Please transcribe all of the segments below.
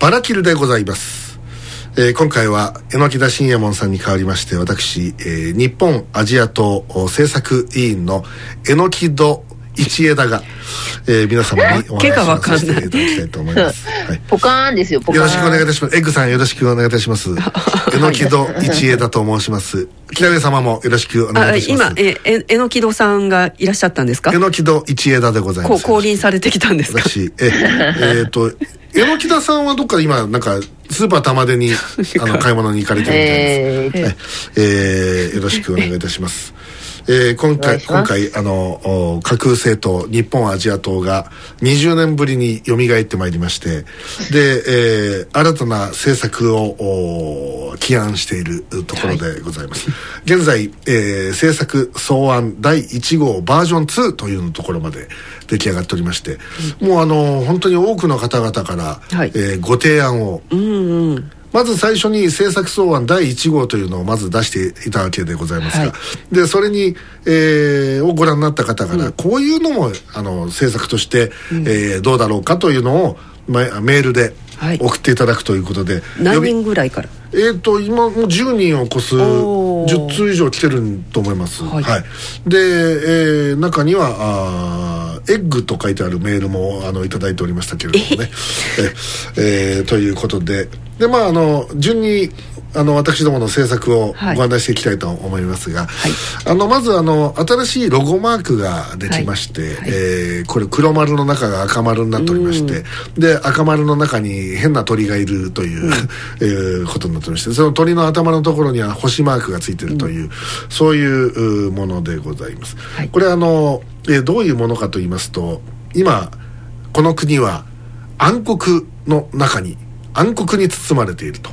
バラキルでございます、えー今回は榎田信也門さんに代わりまして私、えー日本アジア党政策委員の榎戸一枝が、えー皆様にお話をさせていただきたいと思います、はいポカーンですよ、ポカーン。よろしくお願いいたします。エッグさんよろしくお願いいたします。榎戸一枝と申します。北上様もよろしくお願いあいたします。今えええのきどさんがいらっしゃったんですか？榎戸一枝でございます。降臨されてきたんですか？私、え、えーと、榎田さんはどっか今、なんか、スーパー玉出に、あの、買い物に行かれてるみたいです。えー、はいえーよろしくお願いいたします。えー今回、今回、あの、お架空政党、日本アジア党が20年ぶりに蘇ってまいりまして、で、えー新たな政策をお起案しているところでございます。現在、えー政策草案第1号バージョン2というところまで出来上がっておりまして、もうあの、本当に多くの方々から、はい。えーご提案をうんうんまず最初に政策草案第1号というのをまず出していたわけでございますが、はい。でそれに、えーをご覧になった方から、こういうのもあの政策として、えーどうだろうかというのを、ま、メールではい。送っていただくということで、何呼び人ぐらいから？えー、と今もう10人を超す10通以上来てると思います、ははい。いで、えー中にはあーエッグと書いてあるメールもあのいただいておりましたけれどもね。ええーということで。でまああの順にあの私どもの制作をはい。ご案内していきたいと思いますが、あのまずあの新しいロゴマークができまして、はい。えーこれ黒丸の中が赤丸になっておりまして、で赤丸の中に変な鳥がいるという、えーことになっておりましてその鳥の頭のところには星マークがついてるという、そういううものでございます、はい。これあの、えーどういうものかと言いますと今この国は暗黒の中に暗黒に包まれていると、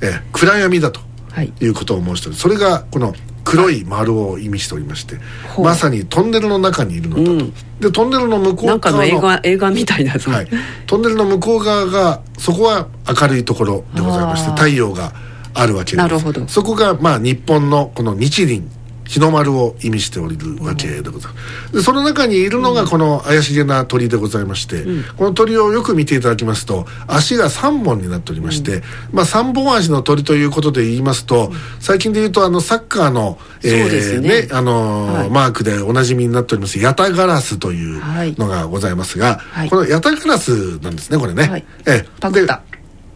えー暗闇だとはい。いうことを申しておりそれがこの黒い丸を意味しておりましてほう。まさにトンネルの中にいるのだと、うん。でトンネルの向こう側のなんかの映画映画みたいな。はい、トンネルの向こう側がそこは明るいところでございまして太陽があるわけです。なるほど。そこがまあ日本のこの日輪日の丸を意味しておりるわけでございます。でその中にいるのがこの怪しげな鳥でございまして、この鳥をよく見ていただきますと足が3本になっておりまして、まあ3本足の鳥ということで言いますと、最近で言うとあのサッカーの、そうですね。あのーはい。マークでおなじみになっておりますヤタガラスというはい。のがございますが、はい。このヤタガラスなんですねこれね、はい。ええ。パクった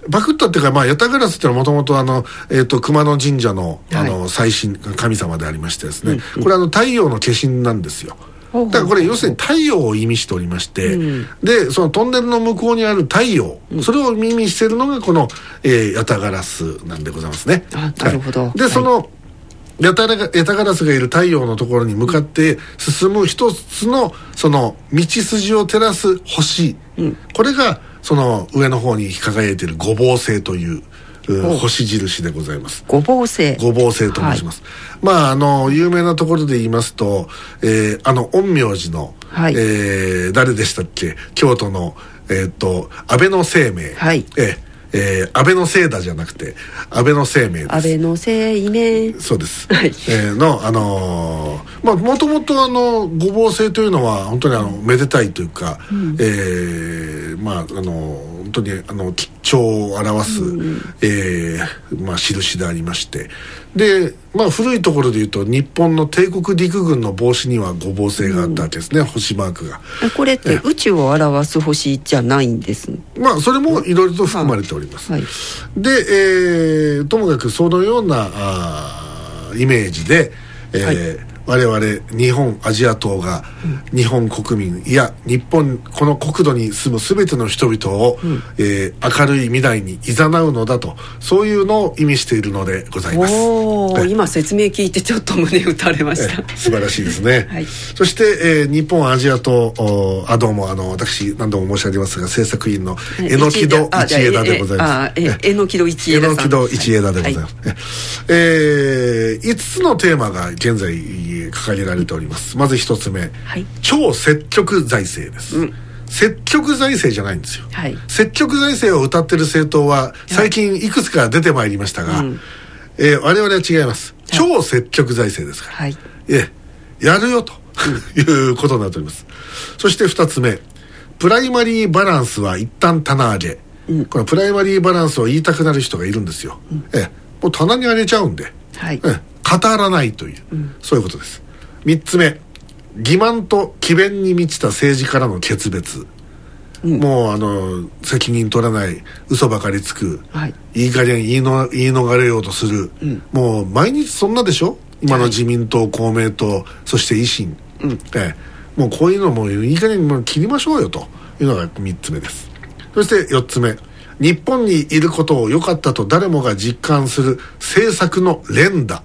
でパクったっていうか、まあ、ヤタガラスっていうのはもともとあの、えっ、と、熊野神社の、あの、最新、神様でありましてですね、これあの、太陽の化身なんですよ。だからこれ要するに太陽を意味しておりまして、で、そのトンネルの向こうにある太陽、それを意味しているのがこの、えー、ヤタガラスなんでございますね。あなるほど。はい。で、はい。その、ヤタガヤタガラスがいる太陽のところに向かって進む一つのその道筋を照らす星、これがその上の方に輝いている五芒星という星印でございます。ごぼう星。ごぼう星と申します、まああの有名なところで言いますと、えーあの陰陽師の、はい。えー誰でしたっけ？京都のえーっと安倍の生命、はい。えーえー安倍の聖だじゃなくて安倍の生命です。安倍の生命。そうです、はい。えーのあのーまあもともとあのごぼう星というのは本当にあのめでたいというか、えーまああの本当にあの吉兆を表す、えーまあ印でありまして。でまあ古いところで言うと日本の帝国陸軍の帽子にはごぼう星があったわけですね、星マークが。これって宇宙を表す星じゃないんですまあそれもいろいろと含まれております。はい。で、えーともかくそのようなあーイメージで、えー我々日本アジア党が日本国民いや日本この国土に住む全ての人々を、えー明るい未来に誘うのだとそういうのを意味しているのでございます。おおえ今説明聞いてちょっと胸打たれました。え素晴らしいですね、はい。そして、えー日本アジア党おあどうもあの私何度も申し上げますが政策委員の榎戸あ一枝でございます。榎戸一え枝さん。のきど一枝でございます、えー、5つのテーマが現在掲げられております。まず1つ目、はい。超積極財政です、積極財政じゃないんですよ、はい。積極財政を歌ってる政党は最近いくつか出てまいりましたが、えー我々は違います。超積極財政ですから、はい。ええやるよと いうことになっております。そして2つ目。プライマリーバランスは一旦棚上げ、このプライマリーバランスを言いたくなる人がいるんですよ、ええもう棚に上げちゃうんで、はい。ええ語らないという、そういうことです。3つ目。欺瞞と詭弁に満ちた政治からの決別、もうあの責任取らない嘘ばかりつく、はい。いい加減言いの言い逃れようとする、もう毎日そんなでしょ？今の自民党、公明党そして維新、ええ。もうこういうのもいい加減もう切りましょうよと。いうのが3つ目です。そして4つ目。日本にいることを良かったと誰もが実感する政策の連打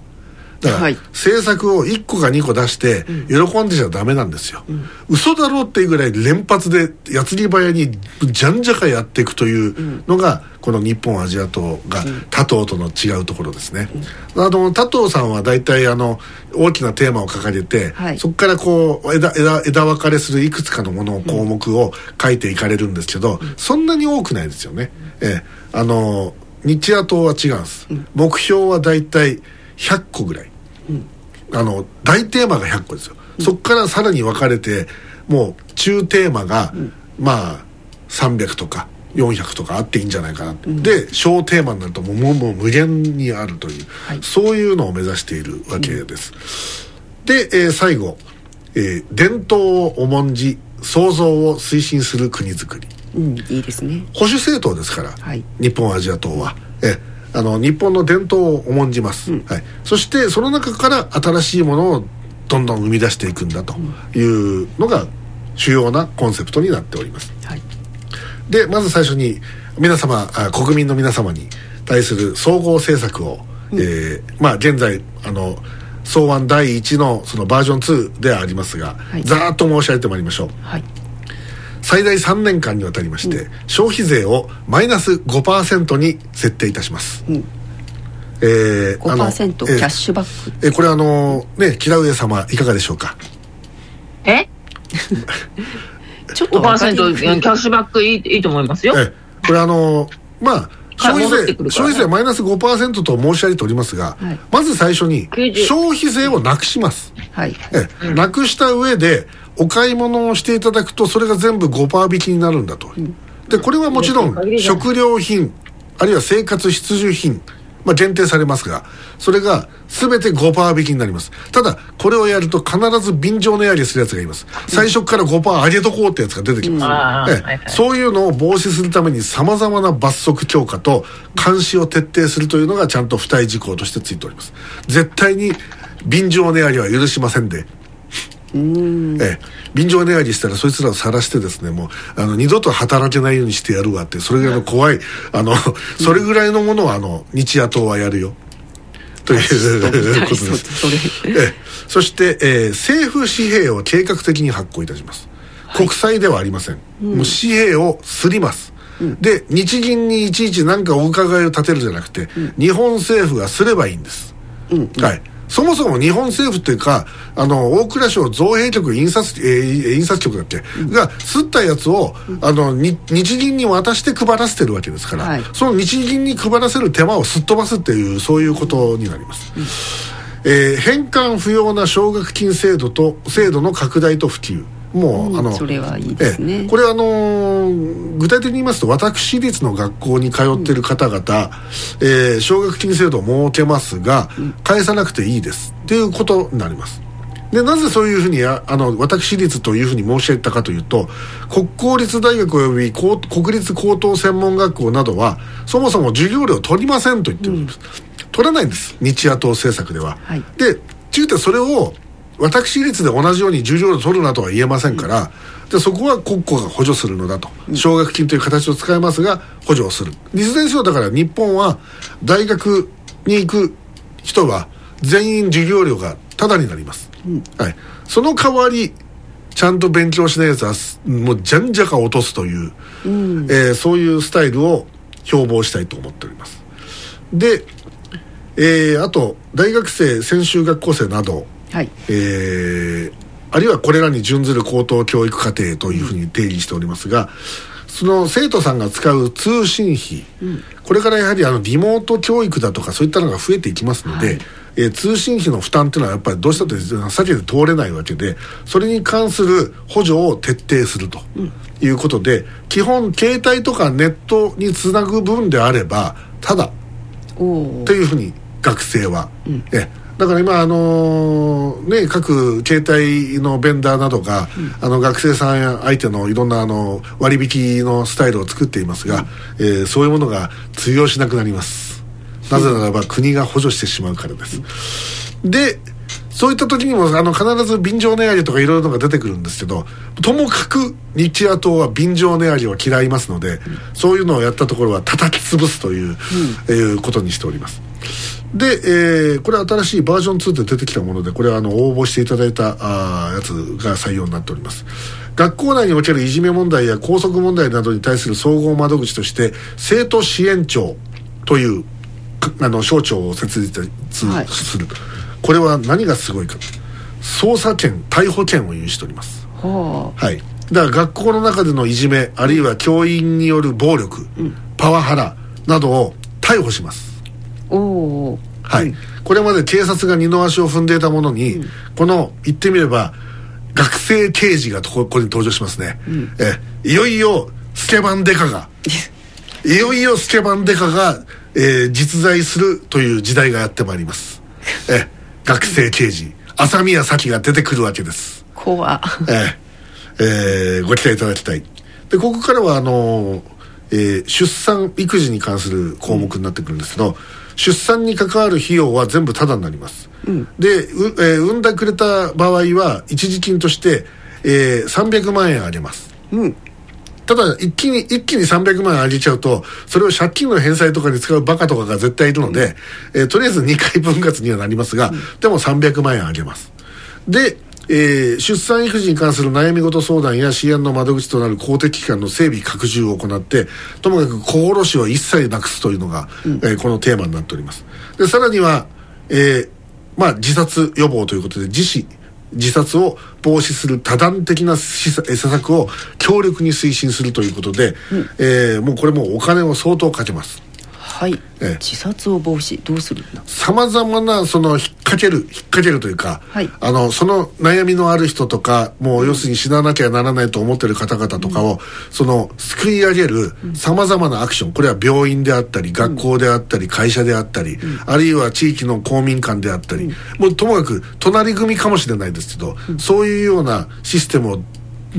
だから、はい。政策を1個か2個出して喜んでちゃダメなんですよ、嘘だろうっていうぐらい連発で矢継ぎ早にじゃんじゃかやっていくというのが、この日本アジア党が他党との違うところですね、あの他党さんは大体あの大きなテーマを掲げて、はい。そこからこう枝枝枝分かれするいくつかのものを項目を書いていかれるんですけど、そんなに多くないですよね、ええ。あの日野党は違うんです、目標は大体100個ぐらい、あの大テーマが100個ですよ、そこからさらに分かれてもう中テーマが、まあ300とか400とかあっていいんじゃないかな、で小テーマになるともうもう無限にあるという、はい。そういうのを目指しているわけです、で、えー最後、えー伝統を重んじ創造を推進する国づくり。うんいいですね。保守政党ですから、はい。日本アジア党は、えあの日本の伝統を重んじます、はい、そしてその中から新しいものをどんどん生み出していくんだというのが主要なコンセプトになっております。はい。でまず最初に皆様あ国民の皆様に対する総合政策を、えーまあ現在あの草案第1のそのバージョン2ではありますが、い。ざーっと申し上げてまいりましょう。はい最大3年間にわたりまして、消費税をマイナス5%に設定いたします、ん。えーあの5%キえーャッシュバック。えーこれあのね木田上様いかがでしょうか？え？ちょっとわかりにくい5%キャッシュバックいいいいと思いますよ。えーこれあのまあ消費税消費税マイナス5%と申し上げておりますが、はい。まず最初に90消費税をなくします。はい。ええなくした上でお買い物をしていただくとそれが全部5%引きになるんだと、でこれはもちろん食料品あるいは生活必需品まあ、限定されますがそれが全て5%引きになります。ただこれをやると必ず便乗値上げするやつがいます。最初から5%上げとこうってやつが出てきます、ええあーはいはい。そういうのを防止するためにさまざまな罰則強化と監視を徹底するというのがちゃんと付帯事項としてついております。絶対に便乗値上げは許しませんでええ、便乗値上げしたらそいつらを晒してですねもうあの二度と働けないようにしてやるわってそれぐらい。の怖い。あのそれぐらいのものをあの日野党はやるよ。ということです。ええ。そして、えー政府紙幣を計画的に発行いたします、国債ではありません、もう紙幣をすります、で日銀にいちいち何かお伺いを立てるじゃなくて、日本政府がすればいいんです、はいそもそも日本政府っていうかあの大蔵省造幣局印刷,、えー印刷局だっけ、がすったやつを、あのに日銀に渡して配らせてるわけですから、はい。その日銀に配らせる手間をすっ飛ばすっていうそういうことになります、えー返還不要な奨学金制度と制度の拡大と普及もう、うんあのそれはいいですね。ええ。これはあのー具体的に言いますと私立の学校に通っている方々、えー奨学金制度を設けますが、返さなくていいです。っていうことになります。でなぜそういうふうにやあの私立というふうに申し上げたかというと国公立大学及び高国立高等専門学校などはそもそも授業料を取りませんと言ってるんです、取らないんです。日野党政策では、はい。で中てそれを私立で同じように授業料取るなとは言えませんから、でそこは国庫が補助するのだと。奨学金という形を使いますが補助をする。いずれにせよだから日本は大学に行く人は全員授業料がタダになります、はい、その代わりちゃんと勉強しないやつはすもうじゃんじゃか落とすという、えーそういうスタイルを標榜したいと思っております。で、えーあと大学生専修学校生などはい。えーあるいはこれらに準ずる高等教育課程というふうに定義しておりますが、その生徒さんが使う通信費、これからやはりあのリモート教育だとかそういったのが増えていきますので、えー通信費の負担っていうのはやっぱりどうしたって避けて通れないわけでそれに関する補助を徹底するということで、基本携帯とかネットにつなぐ分であればただというふうに学生は、えだから今、あのーね、各携帯のベンダーなどが、あの学生さんや相手のいろんなあの割引のスタイルを作っていますが、えーそういうものが通用しなくなります。なぜならば国が補助してしまうからです、でそういった時にもあの必ず便乗値上げとかいろいろのが出てくるんですけどともかく日夜党は便乗値上げを嫌いますので、そういうのをやったところは叩き潰すという、えーことにしておりますで、えーこれは新しいバージョン2で出てきたものでこれはあの応募していただいたあーやつが採用になっております。学校内におけるいじめ問題や校則問題などに対する総合窓口として生徒支援庁というかあの省庁を設立はい。する、これは何がすごいか。捜査権逮捕権を有しております。ははい。だから学校の中でのいじめあるいは教員による暴力、パワハラなどを逮捕します。あおおはい、これまで警察が二の足を踏んでいたものに、この言ってみれば学生刑事がとこここに登場しますね、えいよいよスケバンデカが。いよいよスケバンデカが、えー実在するという時代がやってまいります。え学生刑事。朝宮咲が出てくるわけです。怖。えええーご期待いただきたい。でここからはあの、えー出産育児に関する項目になってくるんですけど、出産に関わる費用は全部タダになります、でう、えー産んだくれた場合は一時金として、えー300万円あげます。うん。ただ一気に一気に300万円上げちゃうとそれを借金の返済とかに使うバカとかが絶対いるので、えーとりあえず2回分割にはなりますが、でも300万円上げます。で、えー出産育児に関する悩み事相談や支援の窓口となる公的機関の整備拡充を行ってともかく子殺しを一切なくすというのが、えーこのテーマになっております。でさらには、えーまあ、自殺予防ということで自死自殺を防止する多段的な施策を強力に推進するということで、えーもうこれもお金を相当かけますはい、ええ。自殺を防止どうするんだ？さまざまなその引っ掛ける引っ掛けるというか、はい。あのその悩みのある人とかもう要するに死ななきゃならないと思ってる方々とかを、その救い上げるさまざまなアクションこれは病院であったり学校であったり会社であったり、あるいは地域の公民館であったり、もうともかく隣組かもしれないですけど、そういうようなシステムを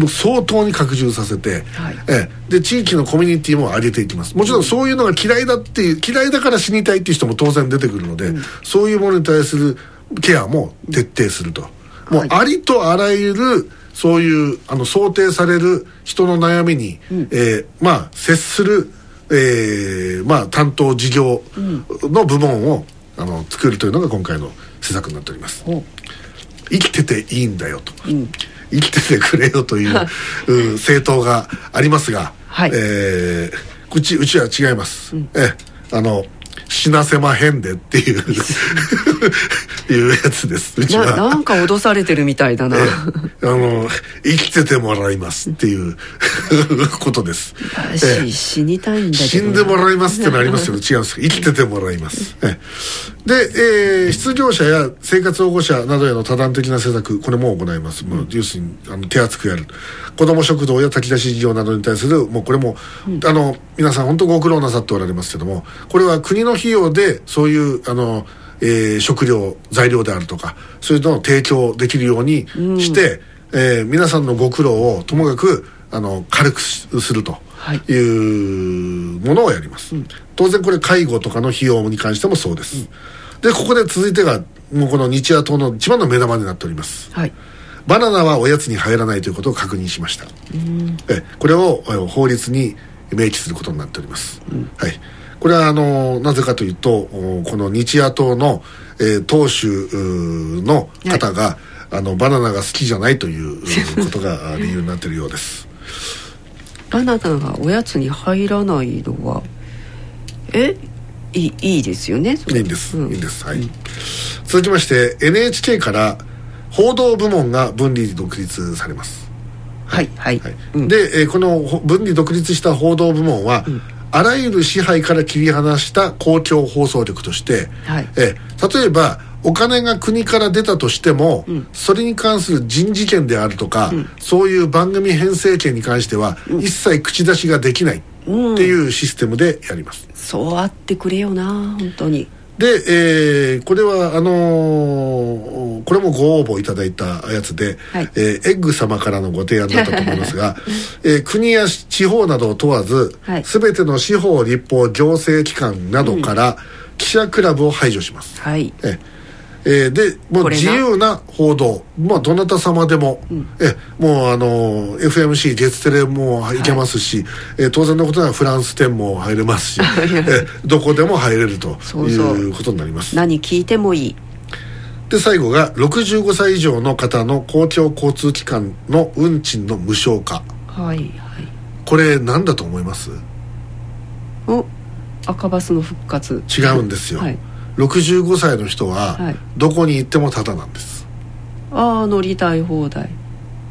相当に拡充させて、はい。ええ。で地域のコミュニティも上げていきます。もちろんそういうのが嫌いだっていう嫌いだから死にたいっていう人も当然出てくるので、そういうものに対するケアも徹底すると、もうはい。ありとあらゆるそういうあの想定される人の悩みに、えーまあ接する、えーまあ、担当事業の部門を、あの作るというのが今回の施策になっております。お。生きてていいんだよと、生きててくれよという うん政党がありますが、はい。えーうちうちは違います、ええあの死なせまへんでっていう いうやつです。うちなは。なんか脅されてるみたいだな。あの生きててもらいますっていうことです、死にたいんだけど死んでもらいますってのありますけど 違うんです生きててもらいます、ええで、えー失業者や生活保護者などへの多段的な施策これも行います、もう要するにあの手厚くやる。子ども食堂や炊き出し事業などに対するもうこれも、あの皆さん本当ご苦労なさっておられますけどもこれは国の費用でそういうあのえー食料材料であるとかそういうのを提供できるようにして、えー皆さんのご苦労をともかくあの軽くしすると。はい。いうものをやります、当然これ介護とかの費用に関してもそうです、でここで続いてがもうこの日夜党の一番の目玉になっております。はい。バナナはおやつに入らないということを確認しました。えこれをえ法律に明記することになっております、はい。これはあのなぜかというとおこの日夜党の、えー党首の方が、あのバナナが好きじゃないというう ことがあ理由になっているようですバナナがおやつに入らないのはえ？いいいいですよねいいんです、うん。いいんです。はい、続きまして NHK から報道部門が分離独立されます。はいはい、はい。うん。で、えーこのほ分離独立した報道部門は、あらゆる支配から切り離した公共放送局として、はい。えー例えばお金が国から出たとしても、それに関する人事権であるとか、そういう番組編成権に関しては、一切口出しができないっていうシステムでやります。そうあってくれよな本当に。で、えーこれはあのーこれもご応募いただいたやつで、はい。えーエッグ様からのご提案だったと思いますが、えー国や地方などを問わず、はい。全ての司法立法行政機関などから記者クラブを排除します、はい。ええーでもう自由な報道。まあどなた様でも、えもうあの FMC 月テレも行けますし、えー当然のことながらフランス10も入れますし、えー どこでも入れるとそうそう。いうことになります。何聞いてもいい。で最後が65歳以上の方の公共交通機関の運賃の無償化。はいはい。これ何だと思います？お赤バスの復活。違うんですよ、はい65歳の人ははい。どこに行ってもタダなんです。ああ乗りたい放題。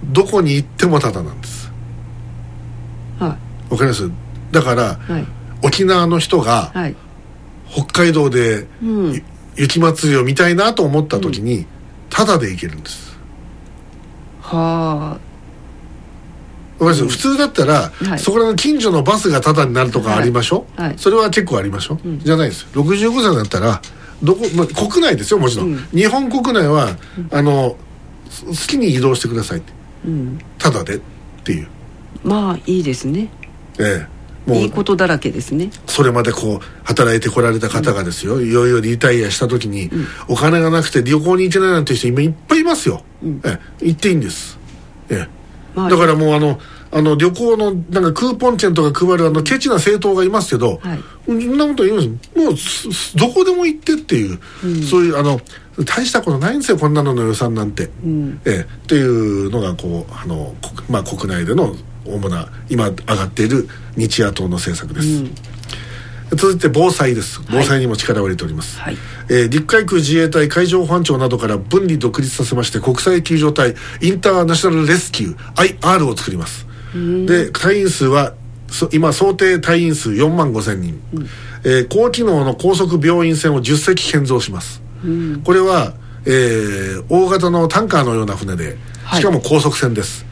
どこに行ってもタダなんです。はわかります？だからいはい。沖縄の人がはい。北海道でうん。ゆ雪祭りを見たいなと思った時にタダで行けるんです。はわかります、普通だったら、はい。そこらの近所のバスがタダになるとかありましょ、はい。はい。それは結構ありましょ、ん。じゃないです65歳だったらどこ、まあ、国内ですよもちろん、うん。日本国内は、あのす好きに移動してくださいって。あうん。タダでっていう。まあいいですね。ええ。もいいうことだらけですね。それまでこう働いてこられた方がですよ、いよいよリタイアした時に、お金がなくて旅行に行けないなんて人今いっぱいいますよ、ええ。行っていいんです、ええまあだからもうあのあの旅行のなんかクーポン券とか配るあのケチな政党がいますけど、はい。そんなこと言うんです。もうどこでも行ってっていう、そういうあの大したことないんですよこんなのの予算なんて、ん。ええ。っていうのがこうあの、こまあ、国内での主な今上がっている日野党の政策です、続いて防災です。防災にも力を入れております、はい。えー陸海空自衛隊海上保安庁などから分離独立させまして国際救助隊インターナショナルレスキュー IR を作ります。で隊員数はそ今想定隊員数4万5千人、えー高機能の高速病院船を10隻建造します、これは、えー大型のタンカーのような船ではいしかも高速船です、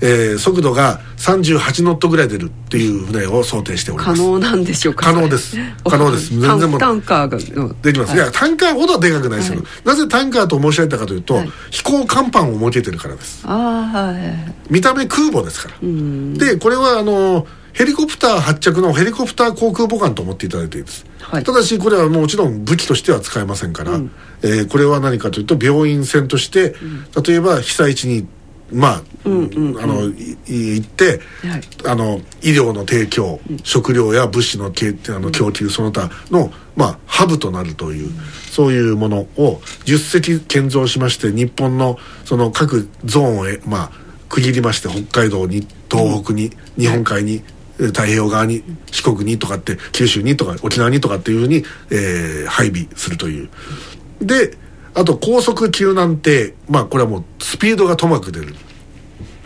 えー速度が38ノットぐらい出るっていう船を想定しております。可能なんでしょうか？可能です。可能です。全然もう。タンカーができます、い、やタンカーほどはでかくないですけど、なぜタンカーと申し上げたかというと、はい。飛行甲板を設けてるからです。ああはい。見た目空母ですから。うん。でこれはあのヘリコプター発着のヘリコプター航空母艦と思っていただいていいです、はい。ただしこれはもちろん武器としては使えませんから、えーこれは何かというと病院船として、例えば被災地にまあ、あのいい行って、はい。あの医療の提供、食料や物資のけあの供給その他の、まあ、ハブとなるという、そういうものを10隻建造しまして日本のその各ゾーンをえ、まあ、区切りまして北海道に東北に、日本海に、えー太平洋側に四国にとかって九州にとか沖縄にとかっていうふうに、えー配備するという。であと高速救難艇まあこれはもうスピードがともかく出る。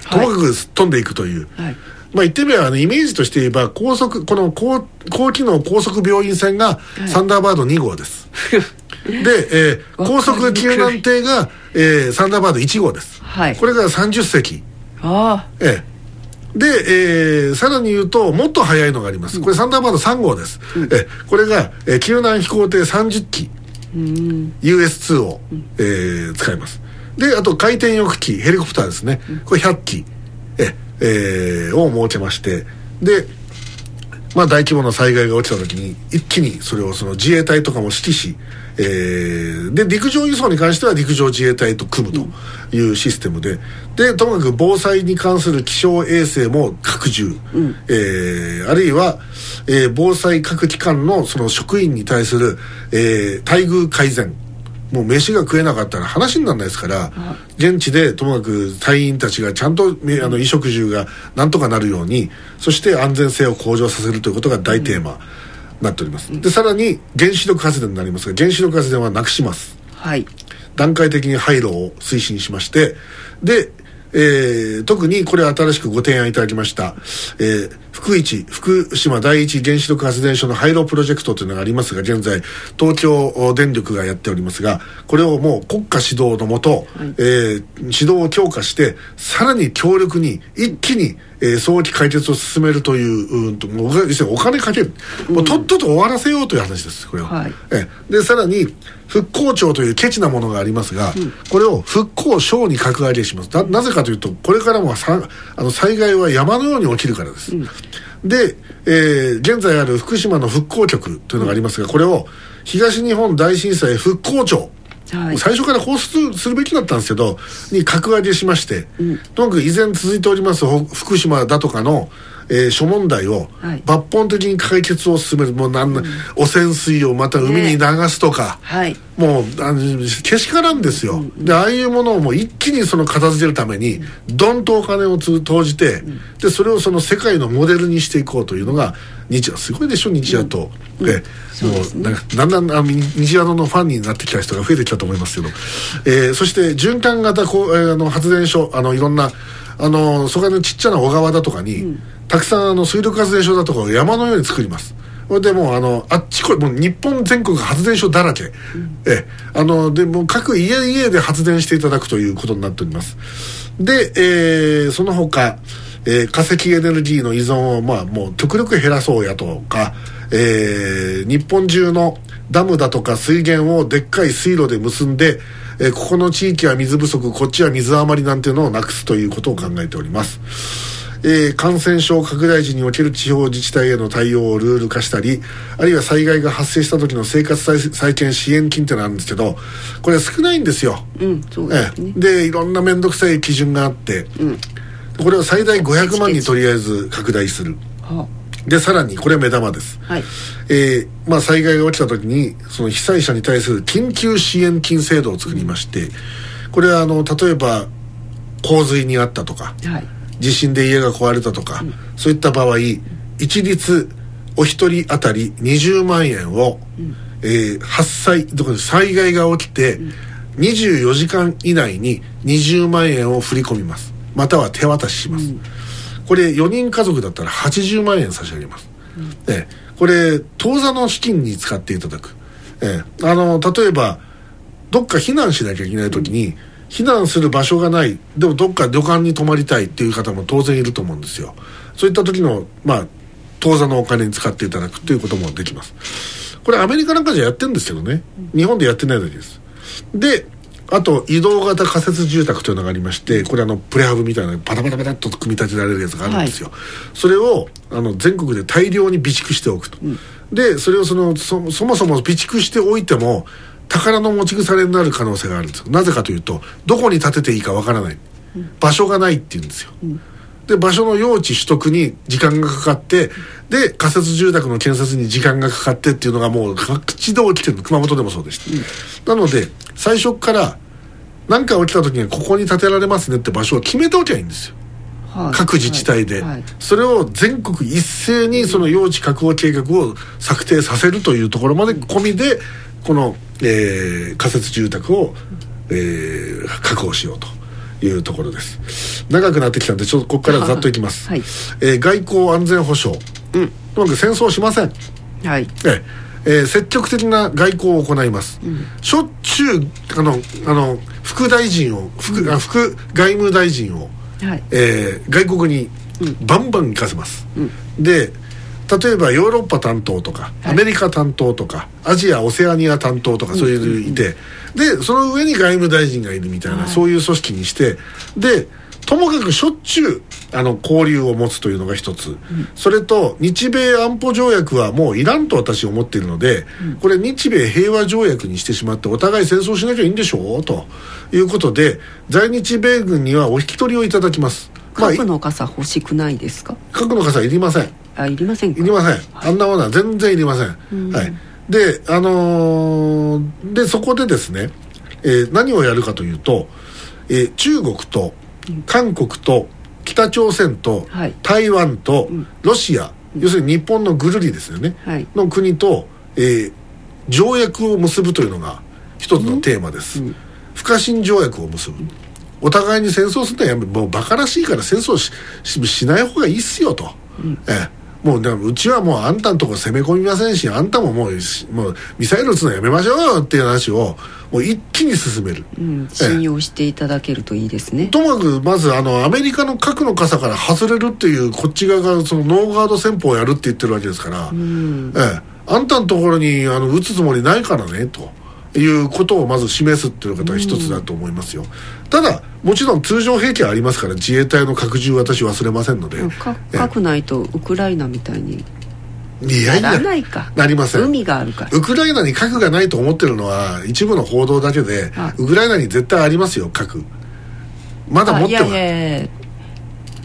ともかく飛んでいくという、はい。まあ言ってみればあのイメージとして言えば高速この高高機能高速病院船がサンダーバード2号です、で、えー高速救難艇が、えーサンダーバード1号です、はい。これが30隻。あ。ええで、えーさらに言うともっと速いのがあります。これサンダーバード3号です、えこれが、えー救難飛行艇30機 US2 を、えー使います。であと回転翼機ヘリコプターですね。これ100機え、えーを設けましてでまあ、大規模な災害が起きた時に一気にそれをその自衛隊とかも指揮し、えーで陸上輸送に関しては陸上自衛隊と組むというシステムで、でともかく防災に関する気象衛星も拡充、えーあるいは、えー防災各機関のその職員に対する、えー待遇改善。もう飯が食えなかったら話にならないですから、現地でともかく隊員たちがちゃんとめあの衣食住がなんとかなるようにそして安全性を向上させるということが大テーマ。になっております、でさらに原子力発電になりますが原子力発電はなくします。はい。段階的に廃炉を推進しましてでえー特にこれ新しくご提案いただきました、えー福一福島第一原子力発電所の廃炉プロジェクトというのがありますが現在東京電力がやっておりますがこれをもう国家指導のもと、えー指導を強化してさらに強力に一気に、えー早期解決を進めるといううんともうお金お金かける、もうとっとと終わらせようという話ですこれを、はい。ええでさらに復興庁というケチなものがありますが、これを復興省に格上げします。ななぜかというとこれからもさあの災害は山のように起きるからです、で、えー現在ある福島の復興局というのがありますがこれを東日本大震災復興庁はい。最初からこうするべきだったんですけどに格上げしまして、とにかく依然続いておりますほ福島だとかの、えー諸問題をはい。抜本的に解決を進める。もうなん、汚染水をまた海に流すとか、はい。もうあのけしからんですよ、でああいうものをもう一気にその片付けるためにどんとお金をつ投じて、でそれをその世界のモデルにしていこうというのが日夜すごいでしょ日夜と、えもうなんかだんだんあみ日夜のファンになってきた人が増えてきたと思いますけど、えーそして循環型こう、えーあの発電所あのいろんなあのそこらのちっちゃな小川だとかに、たくさんあの水力発電所だとかを山のように作ります。これでもうあのあっちこもう日本全国発電所だらけ、ええ。あのでもう各家々で発電していただくということになっております。で、えーその他、えー化石エネルギーの依存をまあもう極力減らそうやとか、えー日本中のダムだとか水源をでっかい水路で結んで、えーここの地域は水不足こっちは水余りなんていうのをなくすということを考えておりますえー感染症拡大時における地方自治体への対応をルール化したりあるいは災害が発生した時の生活再再建支援金ってのがあるんですけどこれ少ないんですよ、うんそうでえすね。え、でいろんな面倒くさい基準があって、これを最大500万にとりあえず拡大する。はでさらにこれ目玉です、はい。えーまあ、災害が起きた時にその被災者に対する緊急支援金制度を作りましてこれはあの例えば洪水にあったとかはい地震で家が壊れたとか、そういった場合一律お一人当たり20万円を、えー発災特に災害が起きて、24時間以内に20万円を振り込みます。または手渡しします、これ4人家族だったら80万円差し上げます、ええこれ当座の資金に使っていただく、ええあの例えばどっか避難しなきゃいけない時に、避難する場所がない。でもどっか旅館に泊まりたいっていう方も当然いると思うんですよ。そういった時のまあ当座のお金に使っていただくっていうこともできます。これアメリカなんかじゃやってるんですけどね。日本でやってないだけです。であと移動型仮設住宅というのがありましてこれあのプレハブみたいなパタパタパタっと組み立てられるやつがあるんですよ、それをあの全国で大量に備蓄しておくと、でそれをそのそそもそも備蓄しておいても宝の持ち腐れになる可能性があるんですよ。なぜかというとどこに建てていいかわからない、場所がないっていうんですよ、で場所の用地取得に時間がかかってで仮設住宅の建設に時間がかかってっていうのがもう各地で起きてるの。熊本でもそうでした、なので最初から何か起きた時にはここに建てられますねって場所を決めておきゃいいんですよ。はい。各自治体で、はい。はい。それを全国一斉にその用地確保計画を策定させるというところまで込みでこの、えー仮設住宅を、えー確保しようというところです。長くなってきたんでちょっとここからざっといきます、はい。えー外交安全保障、とにかく戦争をしません。はい。ええ。えー積極的な外交を行います、しょっちゅうあのあの副大臣を副,、あ副外務大臣を、はい。えー外国にバンバン行かせます、で例えばヨーロッパ担当とか、はい。アメリカ担当とかアジアオセアニア担当とかそういういて、でその上に外務大臣がいるみたいな、はい。そういう組織にしてでともかくしょっちゅうあの交流を持つというのが一つ、それと日米安保条約はもういらんと私思っているので、これ日米平和条約にしてしまってお互い戦争しなきゃいいんでしょう？ということで在日米軍にはお引き取りをいただきます。核の傘欲しくないですか？核の傘いりませんあいりませんか？いりません、あんなものは全然いりません、はい。であのーでそこでですね、えー何をやるかというと、えー中国と韓国と北朝鮮とはい。台湾とロシア、要するに日本のぐるりですよね、はい。の国と、えー条約を結ぶというのが一つのテーマです、不可侵条約を結ぶ。お互いに戦争するのはやめもうバカらしいから戦争しししない方がいいっすよと、ええもうでもうちはもうあんたんとこ攻め込みませんしあんたももうしもうミサイル撃つのやめましょうよっていう話をもう一気に進める、うん、信用していただけるといいですね、ともかくまずあのアメリカの核の傘から外れるっていうこっち側がそのノーガード戦法をやるって言ってるわけですから、うん。ええ、あんたのところにあの撃つつもりないからねということをまず示すっていうことが一つだと思いますよ、ただもちろん通常兵器はありますから自衛隊の拡充は私忘れませんので、核ないとウクライナみたいにいやいやないか。なりません。海があるから。ウクライナに核がないと思ってるのは一部の報道だけであウクライナに絶対ありますよ核。まだ持っては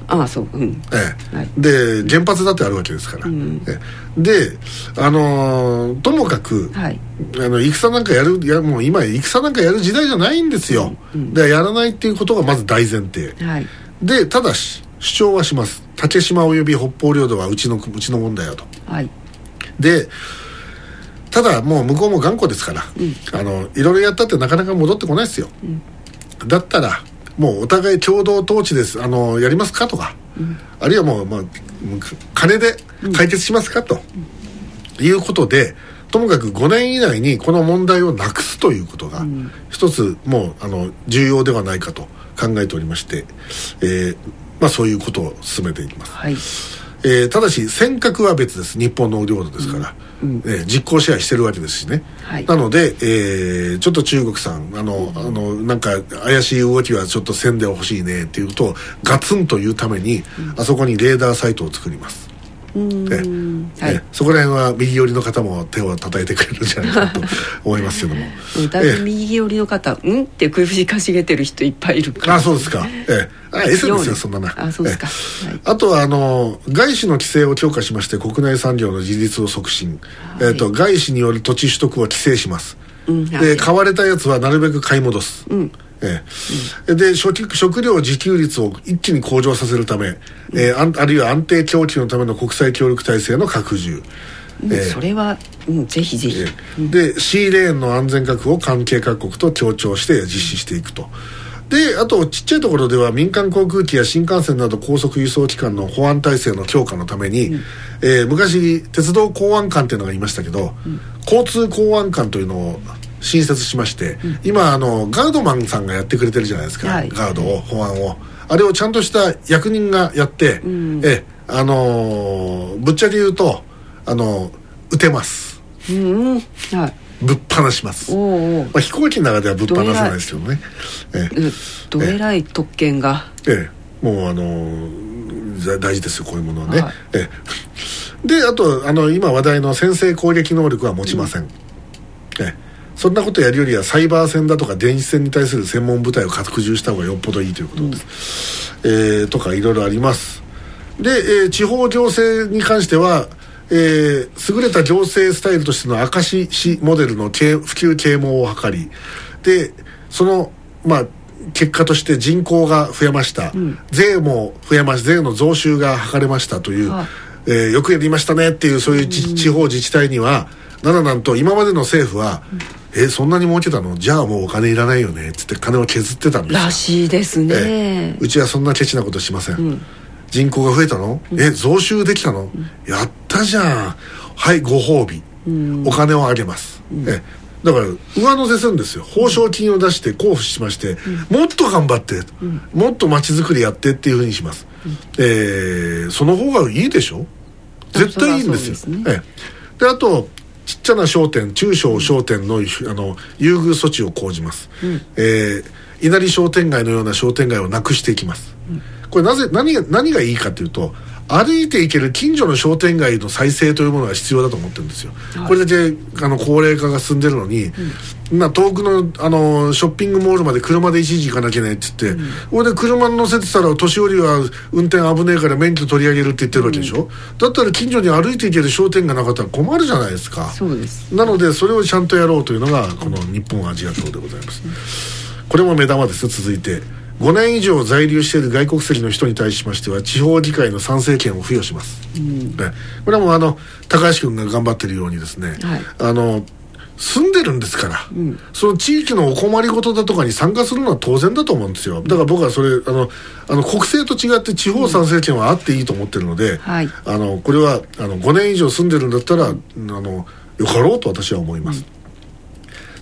あああそううん。ええ。はい。で原発だってあるわけですから、ん。ええ。であのーともかく、はい。あの戦なんかやるやもう今戦なんかやる時代じゃないんですよ、でやらないっていうことがまず大前提。はい。でただし主張はします。竹島及び北方領土はうちのうちのもんだよと。はい。でただもう向こうも頑固ですから、あのいろいろやったってなかなか戻ってこないですよ、だったらもうお互い共同統治です。あのやりますか？とか、あるいはもう、まあ、金で解決しますか、と。いうことでともかく5年以内にこの問題をなくすということが一つもうあの重要ではないかと考えておりまして、えーまあ、そういうことを進めていきます。はいえーただし尖閣は別です。日本の領土ですから、えー実効支配してるわけですしね、はい。なので、えーちょっと中国さんあの、あのなんか怪しい動きはちょっとせんでほしいねっていうとガツンと言うために、あそこにレーダーサイトを作ります、はいえーそこら辺は右寄りの方も手を叩いてくれるんじゃないかなと思いますけども。うん。だいぶ右寄りの方「うん?」って首かしげてる人いっぱいいるから。あそうですか。ええ。あエセですよそんななあそうですか。ええ。はい。あとはあの外資の規制を強化しまして国内産業の自立を促進、はいえっと外資による土地取得を規制します、うん。はい。で買われたやつはなるべく買い戻す、うんええ。で食食料自給率を一気に向上させるため、えーあんあるいは安定供給のための国際協力体制の拡充、うんええ。それは、うん、ぜひぜひ、で C レーンの安全確保を関係各国と協調して実施していくと。であとちっちゃいところでは民間航空機や新幹線など高速輸送機関の保安体制の強化のために、えー昔鉄道公安官っていうのがいましたけど、交通公安官というのを新設しまして、今あのガードマンさんがやってくれてるじゃないですか、はい。ガードを保安を。あれをちゃんとした役人がやって、ん。えあのーぶっちゃけ言うとあの撃てます。うんうん。はい。ぶっ放します。まあ、飛行機の中ではぶっ放さないですけどね。どえらい特権が。ええ。えもうあのーざ大事ですよこういうものはね、はい。ええ。であとあの今話題の先制攻撃能力は持ちません、ええそんなことやるよりはサイバー戦だとか電子戦に対する専門部隊を拡充した方がよっぽどいいということです、えーとかいろいろあります。で、えー地方行政に関しては、えー優れた行政スタイルとしての明石市モデルの啓普及啓蒙を図りでそのまあ結果として人口が増えました、税も増えました。税の増収が図れましたという、はい。えーよくやりましたねっていうそういうち地方自治体にはならなんと今までの政府は、えーそんなに儲けたのじゃあもうお金いらないよねっつって金を削ってたんですよ。らしいですね、ええ。うちはそんなケチなことしません、人口が増えたの、え増収できたの、やったじゃん。はいご褒美、お金をあげます、ええ。だから上乗せするんですよ。報奨金を出して交付しまして、もっと頑張って、もっと街づくりやってっていうふうにします、えーその方がいいでしょ？絶対いいんですよ。ね。ええ。であとちっちゃな商店中小商店のあの優遇措置を講じます、えー稲荷商店街のような商店街をなくしていきます、これなぜ何が何がいいかというと歩いていける近所の商店街の再生というものが必要だと思ってるんですよ、これだけあの高齢化が進んでるのに、な遠くのあのショッピングモールまで車で一時行かなきゃいけないって言って、これで車に乗せてたら年寄りは運転危ねえから免許取り上げるって言ってるわけでしょ、だったら近所に歩いていける商店がなかったら困るじゃないですか。そうです。なのでそれをちゃんとやろうというのがこの日本アジア党でございます、これも目玉です続いて5年以上在留している外国籍の人に対しましては地方議会の参政権を付与します、ね。これはもうあの高橋君が頑張ってるようにですね、はい。あの住んでるんですから、ん。その地域のお困りごとだとかに参加するのは当然だと思うんですよ。だから僕はそれあのあの国政と違って地方参政権はあっていいと思ってるので、はい。あのこれはあの5年以上住んでるんだったら、あのよかろうと私は思います、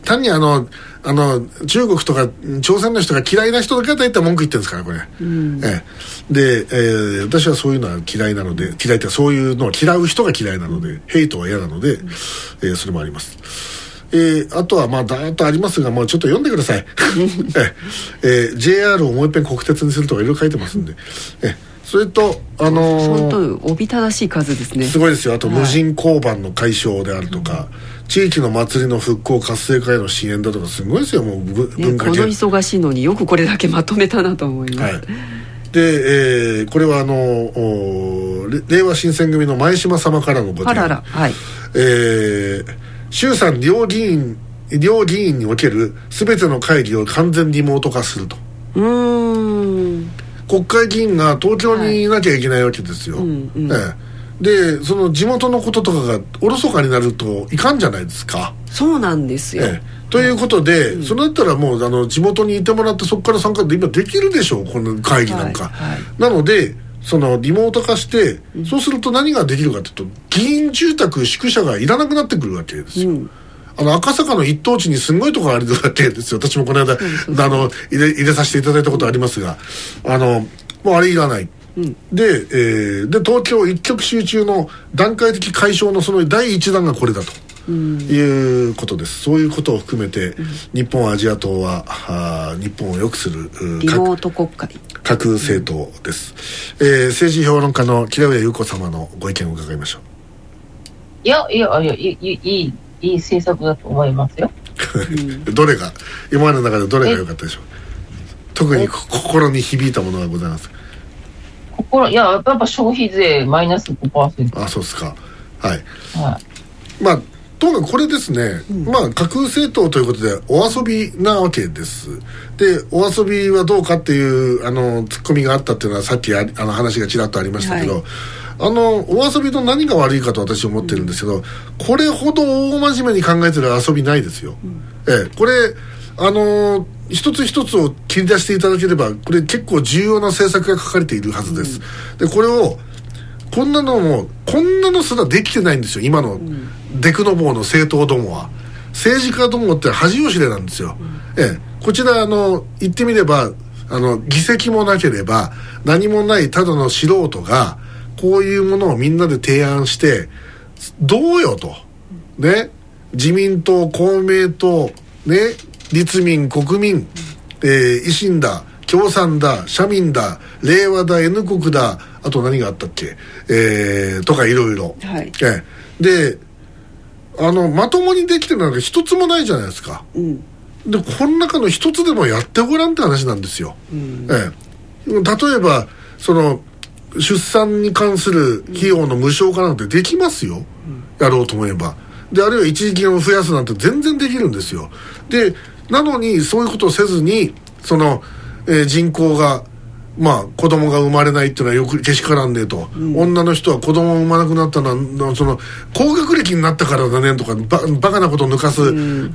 単にあのあの中国とか朝鮮の人が嫌いな人だけが大体文句言ってるんですからこれ、ええ、で、えー私はそういうのは嫌いなので嫌いってそういうのを嫌う人が嫌いなのでヘイトは嫌なので、えーそれもあります。えーあとはまあだーっとありますがもうちょっと読んでください、ええ。ー JR をもう一遍国鉄にするとかいろいろ書いてますんで、えーそれとあのーおびただしい数ですね。すごいですよ。あとはい。無人交番の解消であるとか、地域の祭りの復興活性化への支援だとかすごいですよ。もうぶね、この文化系忙しいのによくこれだけまとめたなと思います、はい。で、えーこれはあのおれ令和新選組の前島様からのご提案。あららはい。えー衆参両議員両議員における全ての会議を完全リモート化すると。うーん。国会議員が東京にいなきゃいけないわけですよ、うんうん。ええでその地元のこととかがおろそかになるといかんじゃないですか、そうなんですよ、ええ。ということで、それだったらもうあの地元にいてもらってそこから参加で今できるでしょうこの会議なんか、はいはい。なのでそのリモート化して、そうすると何ができるかというと議員住宅宿舎がいらなくなってくるわけですよ、うん。あの赤坂の一等地にすごいところあるわけですよ。私もこの間あの入れ入れさせていただいたことありますがあのもうあれいらない、で,、えーで東京一極集中の段階的解消のその第一弾がこれだと。いうことです。そういうことを含めて、日本アジア党はあー日本を良くするうリモート国会。各政党です、えー政治評論家の木田上優子様のご意見を伺いましょう。いや、いや、いや、いい、いい、いい政策だと思いますよ。どれが今までの中でどれが良かったでしょう。特にこ心に響いたものがございます心、いや、やっぱ消費税マイナス5%。あそうですか。はい。はい。まあともかくこれですね、まあ架空政党ということでお遊びなわけです。でお遊びはどうかっていうあのツッコミがあったっていうのはさっきあの話がちらっとありましたけど、はい。あのお遊びの何が悪いかと私は思ってるんですけど、これほど大真面目に考えてる遊びないですよ、ええこれあの一つ一つを切り出していただければこれ結構重要な政策が書かれているはずです、でこれをこんなのもこんなのすらできてないんですよ今の。デクノボーの政党どもは。政治家どもって恥を知れなんですよ、ええ、こちらあの言ってみればあの議席もなければ何もないただの素人がこういうものをみんなで提案してどうよと。ね。自民党公明党ね立民国民、えー維新だ共産だ社民だ令和だ N 国だあと何があったっけ、えーとかいろいろ、はい。ええであのまともにできてるのなんか一つもないじゃないですか。うん。でこの中の一つでもやってごらんって話なんですよ、ええ、例えばその出産に関する費用の無償化なんてできますよ、やろうと思えば。であるいは一時金を増やすなんて全然できるんですよ。でなのにそういうことをせずにその、えー人口がまあ子供が生まれないっていうのはよくけしからんねえと、女の人は子供を産まなくなったのはその高学歴になったからだねとかババカなことを抜かす、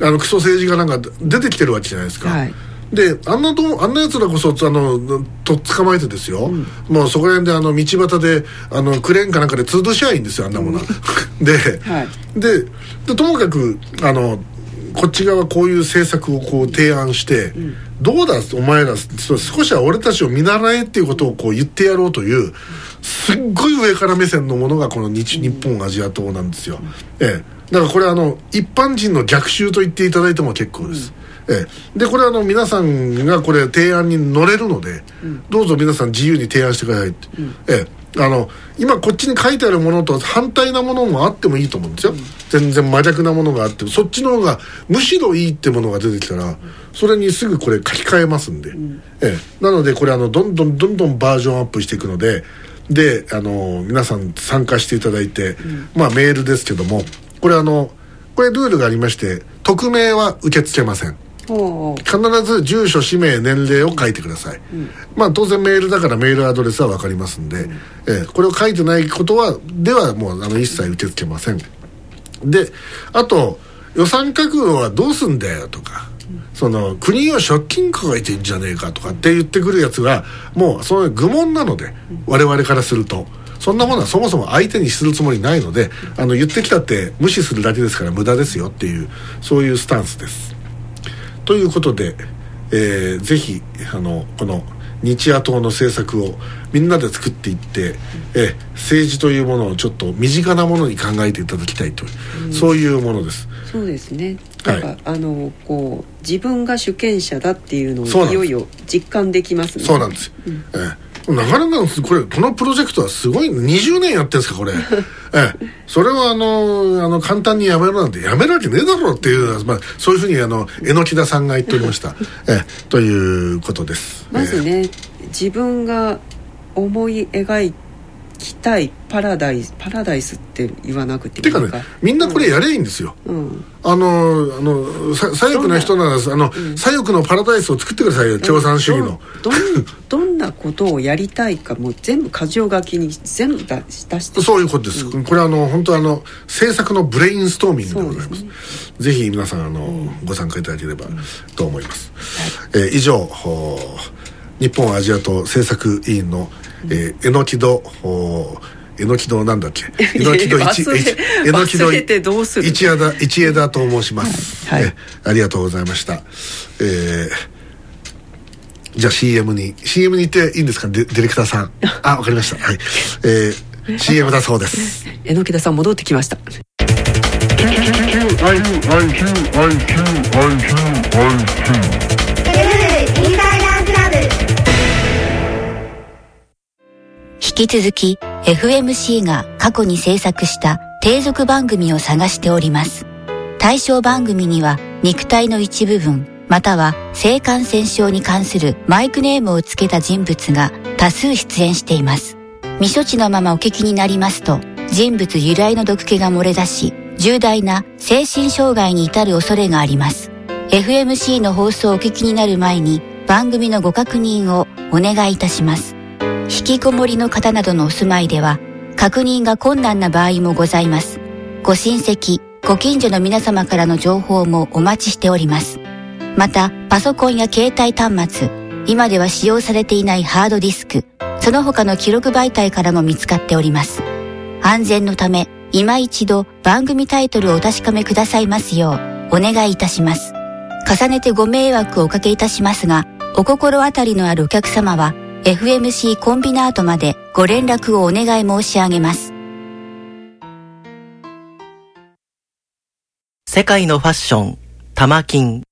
あのクソ政治家なんか出てきてるわけじゃないですか、はい。であんなとあんなやつらこそあのとっ捕まえてですよ、もうそこら辺であの道端であのクレーンかなんかで潰しゃいいんですよあんなものは、で,、はい。ででともかくあのこっち側こういう政策をこう提案して、どうだお前ら少しは俺たちを見習えっていうことをこう言ってやろうというすっごい上から目線のものがこの日日本アジア党なんですよ、ええ、だからこれあの一般人の逆襲と言っていただいても結構です、ええ、でこれあの皆さんがこれ提案に乗れるので、どうぞ皆さん自由に提案してくださいって、ええあの今こっちに書いてあるものと反対なものもあってもいいと思うんですよ、全然真逆なものがあってそっちの方がむしろいいってものが出てきたらそれにすぐこれ書き換えますんで、ええ、なのでこれあのどんどんどんどんバージョンアップしていくのでであの皆さん参加していただいて、まあメールですけどもこれあのこれルールがありまして匿名は受け付けません必ず住所氏名年齢を書いてください、まあ当然メールだからメールアドレスは分かりますんで、えーこれを書いてないことはではもうあの一切受け付けません。であと、え予算確保はどうすんだよとか、その国は借金抱えてんじゃねえかとかって言ってくるやつがもうその愚問なので、我々からすると。そんなものはそもそも相手にするつもりないのであの言ってきたって無視するだけですから無駄ですよっていうそういうスタンスです。ということで、えーぜひあのこの日野党の政策をみんなで作っていって、えー政治というものをちょっと身近なものに考えていただきたいという、そういうものです。そうですね。はい。なんか、あのこう自分が主権者だっていうのをいよいよ実感できますね。そうなんです。よ、ええなかなかこれこのプロジェクトはすごい20年やってるんですかこれ。ええ。それはあのあの簡単にやめろなんてやめるわけねえだろうっていう、まあ、そういうふうにあの榎木田さんが言っておりました、ええ。ということです。まずね、自分が思い描きたいパラダイスパラダイスって言わなくていいのか。ていうかねみんなこれやればいいんですよ、うん。あのあのさ左翼の人ならあの、左翼のパラダイスを作ってくださいよ共産主義の、どんどんなことをやりたいかもう全部箇条書きに全部出し出して。そういうことです、これはあの本当あの政策のブレインストーミングでございますそうでぜひ皆さんあの、ご参加いただければと思います、えー以上日本アジア党政策委員の、えー、榎木戸ほー榎木戸なんだっけ？榎木戸一忘れ一榎木戸忘れてどうする？一枝一枝と申します、はいえありがとうございました。えーじゃあ CM に CM に行っていいんですか？デディレクターさん。あわかりました。はい。えー CM だそうです。榎木田さん戻ってきました引き続き FMC が過去に制作した低俗番組を探しております。対象番組には肉体の一部分または性感染症に関するマイクネームをつけた人物が多数出演しています。未処置のままお聞きになりますと人物由来の毒気が漏れ出し重大な精神障害に至る恐れがあります。FMC の放送をお聞きになる前に番組のご確認をお願いいたします。引きこもりの方などのお住まいでは確認が困難な場合もございます。ご親戚、ご近所の皆様からの情報もお待ちしております。また、パソコンや携帯端末、今では使用されていないハードディスク、その他の記録媒体からも見つかっております。安全のため、今一度番組タイトルをお確かめくださいますよう、お願いいたします。重ねてご迷惑をおかけいたしますが、お心当たりのあるお客様は、FMC コンビナートまでご連絡をお願い申し上げます。世界のファッション、玉金。